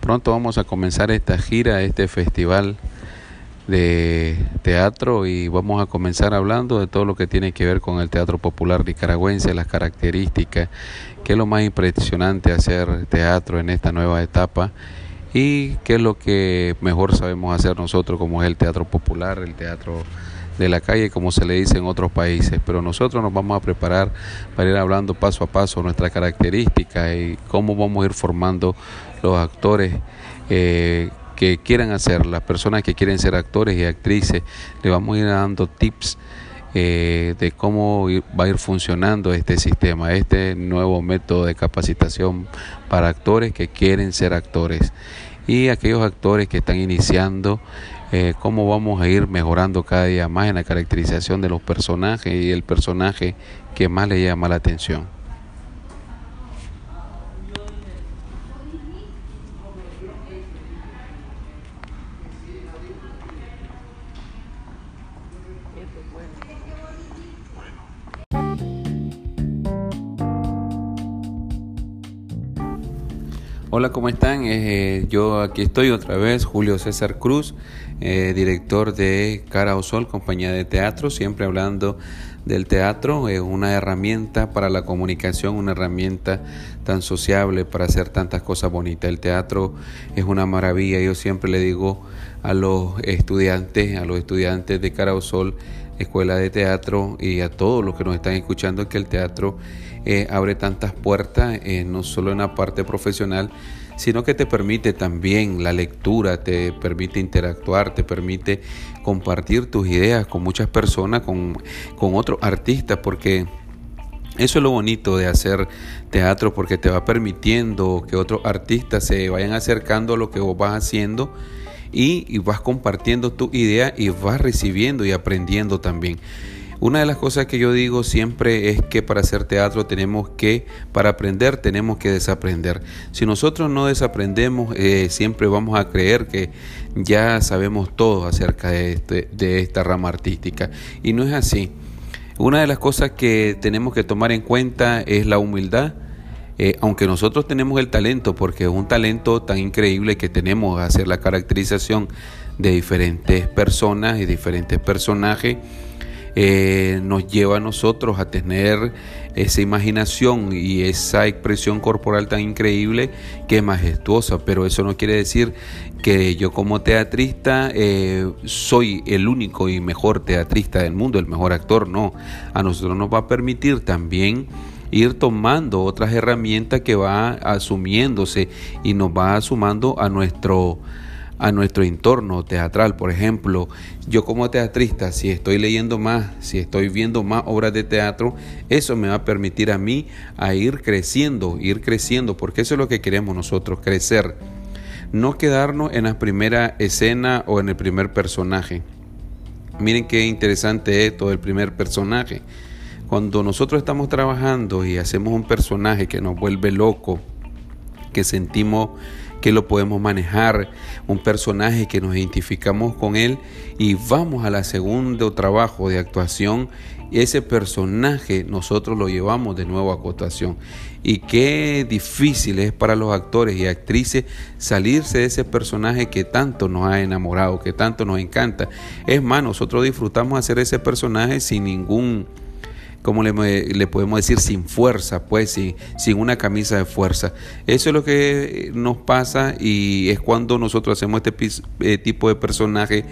Pronto vamos a comenzar esta gira, este festival de teatro y vamos a comenzar hablando de todo lo que tiene que ver con el teatro popular nicaragüense, las características, qué es lo más impresionante hacer teatro en esta nueva etapa y qué es lo que mejor sabemos hacer nosotros como es el teatro popular, el teatro de la calle como se le dice en otros países, pero nosotros nos vamos a preparar para ir hablando paso a paso nuestras características y cómo vamos a ir formando los actores eh, que quieran hacer, las personas que quieren ser actores y actrices, le vamos a ir dando tips eh, de cómo va a ir funcionando este sistema, este nuevo método de capacitación para actores que quieren ser actores y aquellos actores que están iniciando, eh, cómo vamos a ir mejorando cada día más en la caracterización de los personajes y el personaje que más le llama la atención. Hola, ¿cómo están? Eh, yo aquí estoy otra vez, Julio César Cruz, eh, director de Cara o Sol, compañía de teatro, siempre hablando del teatro, es una herramienta para la comunicación, una herramienta tan sociable para hacer tantas cosas bonitas. El teatro es una maravilla, yo siempre le digo a los estudiantes, a los estudiantes de Cara o Sol, Escuela de Teatro y a todos los que nos están escuchando que el teatro eh, abre tantas puertas, eh, no solo en la parte profesional, sino que te permite también la lectura, te permite interactuar, te permite compartir tus ideas con muchas personas, con, con otros artistas, porque eso es lo bonito de hacer teatro, porque te va permitiendo que otros artistas se vayan acercando a lo que vos vas haciendo y, vas compartiendo tu idea y vas recibiendo y aprendiendo también. Una de las cosas que yo digo siempre es que para hacer teatro tenemos que, para aprender tenemos que desaprender. Si nosotros no desaprendemos, eh, siempre vamos a creer que ya sabemos todo acerca de, este, de esta rama artística. Y no es así. Una de las cosas que tenemos que tomar en cuenta es la humildad eh, aunque nosotros tenemos el talento, porque es un talento tan increíble que tenemos hacer la caracterización de diferentes personas y diferentes personajes, eh, nos lleva a nosotros a tener esa imaginación y esa expresión corporal tan increíble que es majestuosa, pero eso no quiere decir que yo como teatrista eh, soy el único y mejor teatrista del mundo, el mejor actor, no, a nosotros nos va a permitir también ir tomando otras herramientas que va asumiéndose y nos va sumando a nuestro a nuestro entorno teatral. Por ejemplo, yo como teatrista, si estoy leyendo más, si estoy viendo más obras de teatro, eso me va a permitir a mí a ir creciendo, ir creciendo, porque eso es lo que queremos nosotros, crecer. No quedarnos en la primera escena o en el primer personaje. Miren qué interesante es todo el primer personaje. Cuando nosotros estamos trabajando y hacemos un personaje que nos vuelve loco, que sentimos que lo podemos manejar, un personaje que nos identificamos con él y vamos a la segundo trabajo de actuación, ese personaje nosotros lo llevamos de nuevo a actuación. Y qué difícil es para los actores y actrices salirse de ese personaje que tanto nos ha enamorado, que tanto nos encanta. Es más, nosotros disfrutamos hacer ese personaje sin ningún como le, le, podemos decir, sin fuerza, pues, sin, sin una camisa de fuerza. Eso es lo que nos pasa y es cuando nosotros hacemos este eh, tipo de personaje,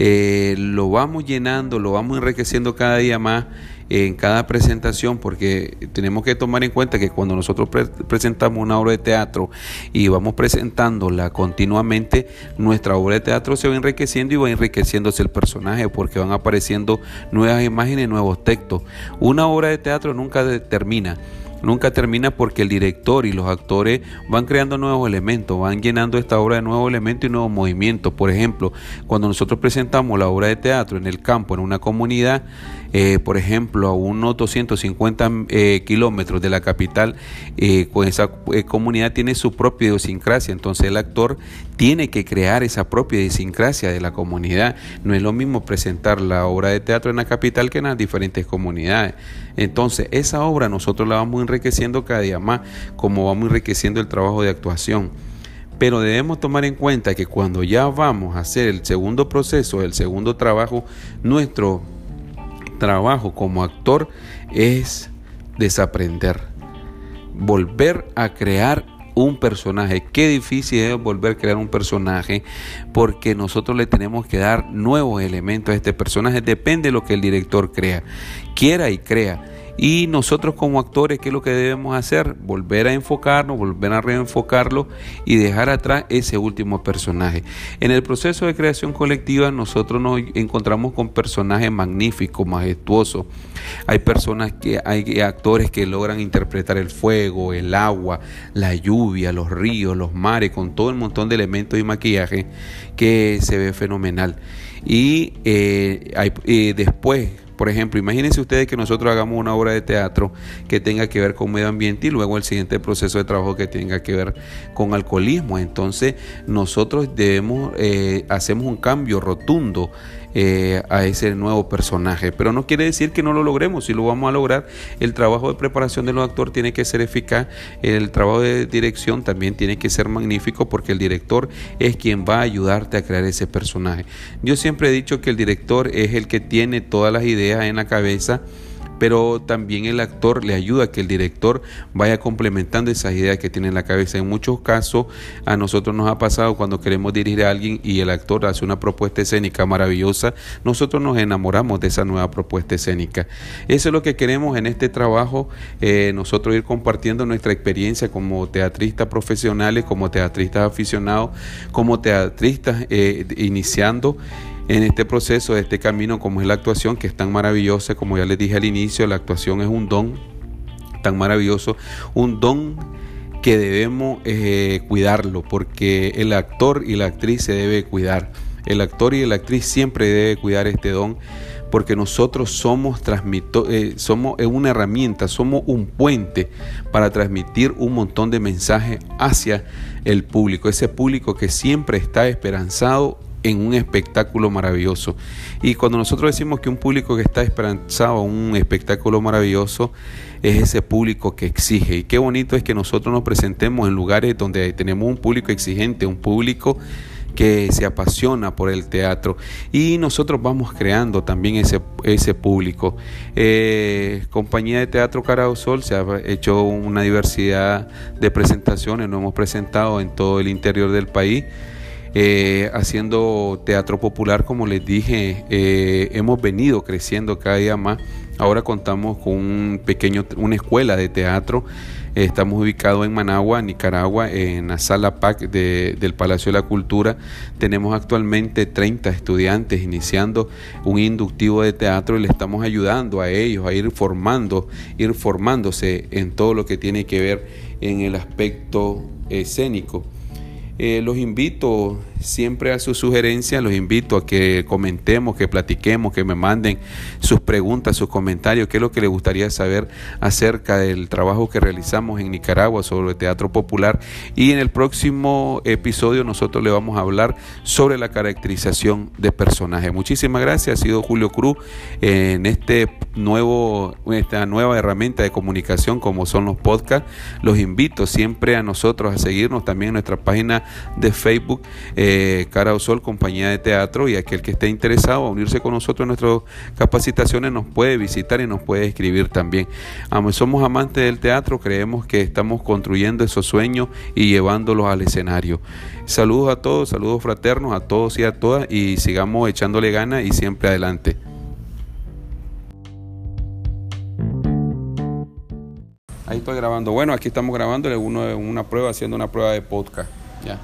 eh, lo vamos llenando, lo vamos enriqueciendo cada día más en cada presentación, porque tenemos que tomar en cuenta que cuando nosotros presentamos una obra de teatro y vamos presentándola continuamente, nuestra obra de teatro se va enriqueciendo y va enriqueciéndose el personaje, porque van apareciendo nuevas imágenes, nuevos textos. Una obra de teatro nunca termina nunca termina porque el director y los actores van creando nuevos elementos, van llenando esta obra de nuevos elementos y nuevos movimientos. Por ejemplo, cuando nosotros presentamos la obra de teatro en el campo, en una comunidad, eh, por ejemplo, a unos 250 eh, kilómetros de la capital, eh, esa comunidad tiene su propia idiosincrasia, entonces el actor tiene que crear esa propia idiosincrasia de la comunidad. No es lo mismo presentar la obra de teatro en la capital que en las diferentes comunidades. Entonces, esa obra nosotros la vamos enriqueciendo cada día más, como vamos enriqueciendo el trabajo de actuación. Pero debemos tomar en cuenta que cuando ya vamos a hacer el segundo proceso, el segundo trabajo, nuestro trabajo como actor es desaprender, volver a crear un personaje. Qué difícil es volver a crear un personaje porque nosotros le tenemos que dar nuevos elementos a este personaje. Depende de lo que el director crea, quiera y crea. Y nosotros como actores, ¿qué es lo que debemos hacer? Volver a enfocarnos, volver a reenfocarlo y dejar atrás ese último personaje. En el proceso de creación colectiva nosotros nos encontramos con personajes magníficos, majestuosos. Hay personas que, hay actores que logran interpretar el fuego, el agua, la lluvia, los ríos, los mares, con todo el montón de elementos y maquillaje que se ve fenomenal. Y eh, hay, eh, después por ejemplo, imagínense ustedes que nosotros hagamos una obra de teatro que tenga que ver con medio ambiente y luego el siguiente proceso de trabajo que tenga que ver con alcoholismo. Entonces, nosotros debemos, eh, hacemos un cambio rotundo eh, a ese nuevo personaje. Pero no quiere decir que no lo logremos, si lo vamos a lograr, el trabajo de preparación de los actores tiene que ser eficaz, el trabajo de dirección también tiene que ser magnífico porque el director es quien va a ayudarte a crear ese personaje. Yo siempre he dicho que el director es el que tiene todas las ideas en la cabeza pero también el actor le ayuda a que el director vaya complementando esas ideas que tiene en la cabeza. En muchos casos a nosotros nos ha pasado cuando queremos dirigir a alguien y el actor hace una propuesta escénica maravillosa, nosotros nos enamoramos de esa nueva propuesta escénica. Eso es lo que queremos en este trabajo, eh, nosotros ir compartiendo nuestra experiencia como teatristas profesionales, como teatristas aficionados, como teatristas eh, iniciando en este proceso, de este camino, como es la actuación, que es tan maravillosa, como ya les dije al inicio, la actuación es un don tan maravilloso, un don que debemos eh, cuidarlo, porque el actor y la actriz se debe cuidar. El actor y la actriz siempre debe cuidar este don, porque nosotros somos, transmito, eh, somos una herramienta, somos un puente para transmitir un montón de mensajes hacia el público, ese público que siempre está esperanzado en un espectáculo maravilloso. Y cuando nosotros decimos que un público que está esperanzado en un espectáculo maravilloso, es ese público que exige. Y qué bonito es que nosotros nos presentemos en lugares donde tenemos un público exigente, un público que se apasiona por el teatro y nosotros vamos creando también ese, ese público. Eh, compañía de Teatro Carao Sol se ha hecho una diversidad de presentaciones, nos hemos presentado en todo el interior del país. Eh, haciendo teatro popular, como les dije, eh, hemos venido creciendo cada día más. Ahora contamos con un pequeño, una escuela de teatro. Estamos ubicados en Managua, Nicaragua, en la sala PAC del Palacio de la Cultura. Tenemos actualmente 30 estudiantes iniciando un inductivo de teatro y le estamos ayudando a ellos a ir formando, ir formándose en todo lo que tiene que ver en el aspecto escénico. Eh, los invito siempre a sus sugerencias, los invito a que comentemos, que platiquemos, que me manden sus preguntas, sus comentarios, qué es lo que les gustaría saber acerca del trabajo que realizamos en Nicaragua sobre el teatro popular. Y en el próximo episodio nosotros le vamos a hablar sobre la caracterización de personajes. Muchísimas gracias, ha sido Julio Cruz en este nuevo, esta nueva herramienta de comunicación como son los podcasts. Los invito siempre a nosotros a seguirnos también en nuestra página de Facebook. Eh, Cara o Sol, compañía de teatro, y aquel que esté interesado a unirse con nosotros en nuestras capacitaciones nos puede visitar y nos puede escribir también. Somos amantes del teatro, creemos que estamos construyendo esos sueños y llevándolos al escenario. Saludos a todos, saludos fraternos a todos y a todas y sigamos echándole ganas y siempre adelante. Ahí estoy grabando. Bueno, aquí estamos grabando una prueba, haciendo una prueba de podcast. Ya.